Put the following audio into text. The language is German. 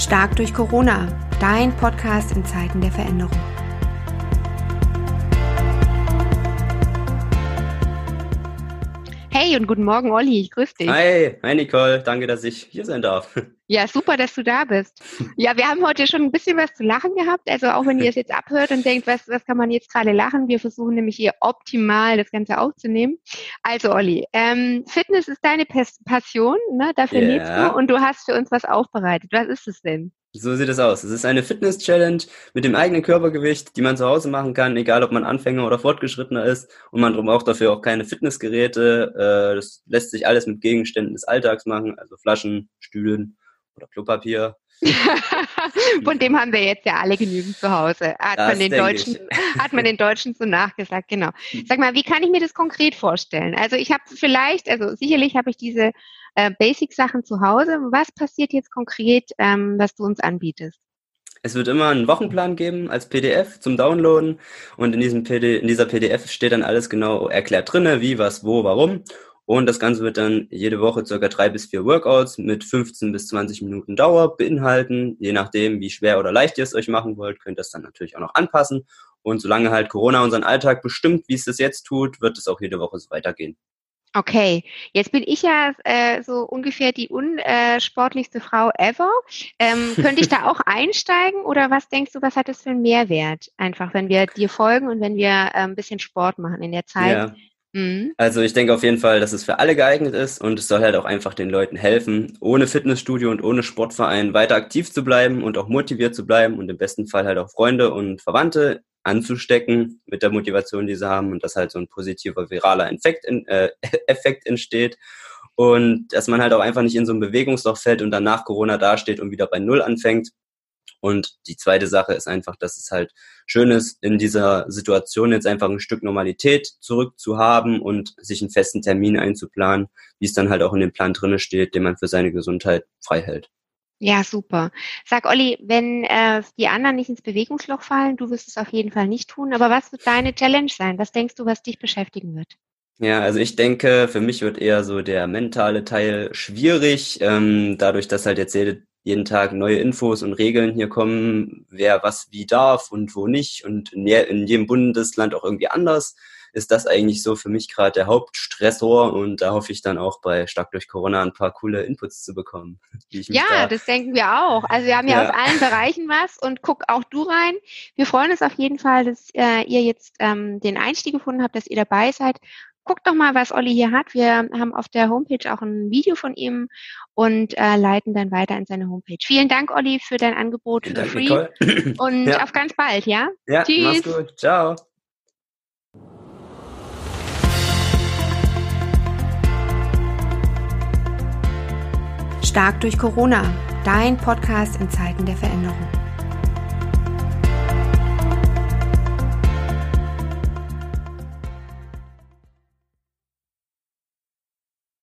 Stark durch Corona, dein Podcast in Zeiten der Veränderung. Und guten Morgen, Olli. Ich grüße dich. Hi, hi Nicole. Danke, dass ich hier sein darf. Ja, super, dass du da bist. Ja, wir haben heute schon ein bisschen was zu lachen gehabt. Also auch wenn ihr es jetzt abhört und denkt, was, was kann man jetzt gerade lachen? Wir versuchen nämlich hier optimal das Ganze aufzunehmen. Also Olli, ähm, Fitness ist deine Passion, ne? dafür yeah. lebst du und du hast für uns was aufbereitet. Was ist es denn? So sieht es aus. Es ist eine Fitness-Challenge mit dem eigenen Körpergewicht, die man zu Hause machen kann, egal ob man Anfänger oder Fortgeschrittener ist. Und man braucht dafür auch keine Fitnessgeräte. Äh, das lässt sich alles mit Gegenständen des Alltags machen, also Flaschen, Stühlen oder Klopapier. Von dem haben wir jetzt ja alle genügend zu Hause. Hat man, den Deutschen, hat man den Deutschen so nachgesagt, genau. Sag mal, wie kann ich mir das konkret vorstellen? Also ich habe vielleicht, also sicherlich habe ich diese äh, Basic-Sachen zu Hause. Was passiert jetzt konkret, ähm, was du uns anbietest? Es wird immer einen Wochenplan geben als PDF zum Downloaden und in, diesem PD, in dieser PDF steht dann alles genau erklärt drinne, wie, was, wo, warum. Und das Ganze wird dann jede Woche circa drei bis vier Workouts mit 15 bis 20 Minuten Dauer beinhalten. Je nachdem, wie schwer oder leicht ihr es euch machen wollt, könnt ihr es dann natürlich auch noch anpassen. Und solange halt Corona unseren Alltag bestimmt, wie es das jetzt tut, wird es auch jede Woche so weitergehen. Okay, jetzt bin ich ja äh, so ungefähr die unsportlichste Frau ever. Ähm, könnte ich da auch einsteigen oder was denkst du, was hat das für einen Mehrwert? Einfach, wenn wir dir folgen und wenn wir äh, ein bisschen Sport machen in der Zeit. Ja. Mhm. Also ich denke auf jeden Fall, dass es für alle geeignet ist und es soll halt auch einfach den Leuten helfen, ohne Fitnessstudio und ohne Sportverein weiter aktiv zu bleiben und auch motiviert zu bleiben und im besten Fall halt auch Freunde und Verwandte anzustecken mit der Motivation, die sie haben und dass halt so ein positiver viraler Effekt, in, äh, Effekt entsteht und dass man halt auch einfach nicht in so ein Bewegungsloch fällt und dann nach Corona dasteht und wieder bei Null anfängt. Und die zweite Sache ist einfach, dass es halt schön ist, in dieser Situation jetzt einfach ein Stück Normalität zurückzuhaben und sich einen festen Termin einzuplanen, wie es dann halt auch in dem Plan drinne steht, den man für seine Gesundheit frei hält. Ja, super. Sag Olli, wenn äh, die anderen nicht ins Bewegungsloch fallen, du wirst es auf jeden Fall nicht tun, aber was wird deine Challenge sein? Was denkst du, was dich beschäftigen wird? Ja, also ich denke, für mich wird eher so der mentale Teil schwierig, ähm, dadurch, dass halt jetzt jede, jeden Tag neue Infos und Regeln hier kommen, wer was wie darf und wo nicht und in, jedem Bundesland auch irgendwie anders ist das eigentlich so für mich gerade der Hauptstressor und da hoffe ich dann auch bei Stark durch Corona ein paar coole Inputs zu bekommen. ja, da das denken wir auch. Also wir haben ja, ja, aus allen Bereichen was und guck auch du rein. Wir freuen uns auf jeden Fall, dass äh, ihr jetzt ähm, den Einstieg gefunden habt, dass ihr dabei seid guckt doch mal, was Olli hier hat. Wir haben auf der Homepage auch ein Video von ihm und äh, leiten dann weiter in seine Homepage. Vielen Dank, Olli, für dein Angebot für Free. Und ja. auf ganz bald, ja? Ja, Tschüss. mach's gut. Ciao. Stark durch Corona, dein Podcast in Zeiten der Veränderung.